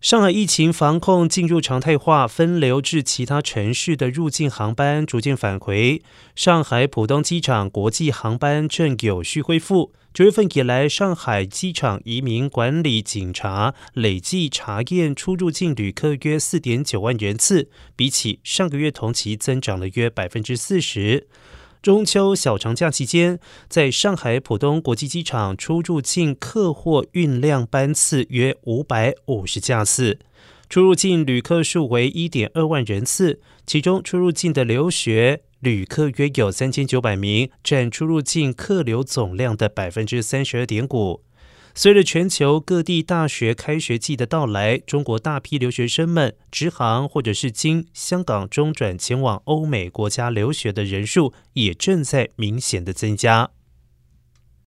上海疫情防控进入常态化，分流至其他城市的入境航班逐渐返回。上海浦东机场国际航班正有序恢复。九月份以来，上海机场移民管理警察累计查验出入境旅客约四点九万人次，比起上个月同期增长了约百分之四十。中秋小长假期间，在上海浦东国际机场出入境客货运量班次约五百五十架次，出入境旅客数为一点二万人次，其中出入境的留学旅客约有三千九百名，占出入境客流总量的百分之三十二点五。随着全球各地大学开学季的到来，中国大批留学生们直航或者是经香港中转前往欧美国家留学的人数也正在明显的增加。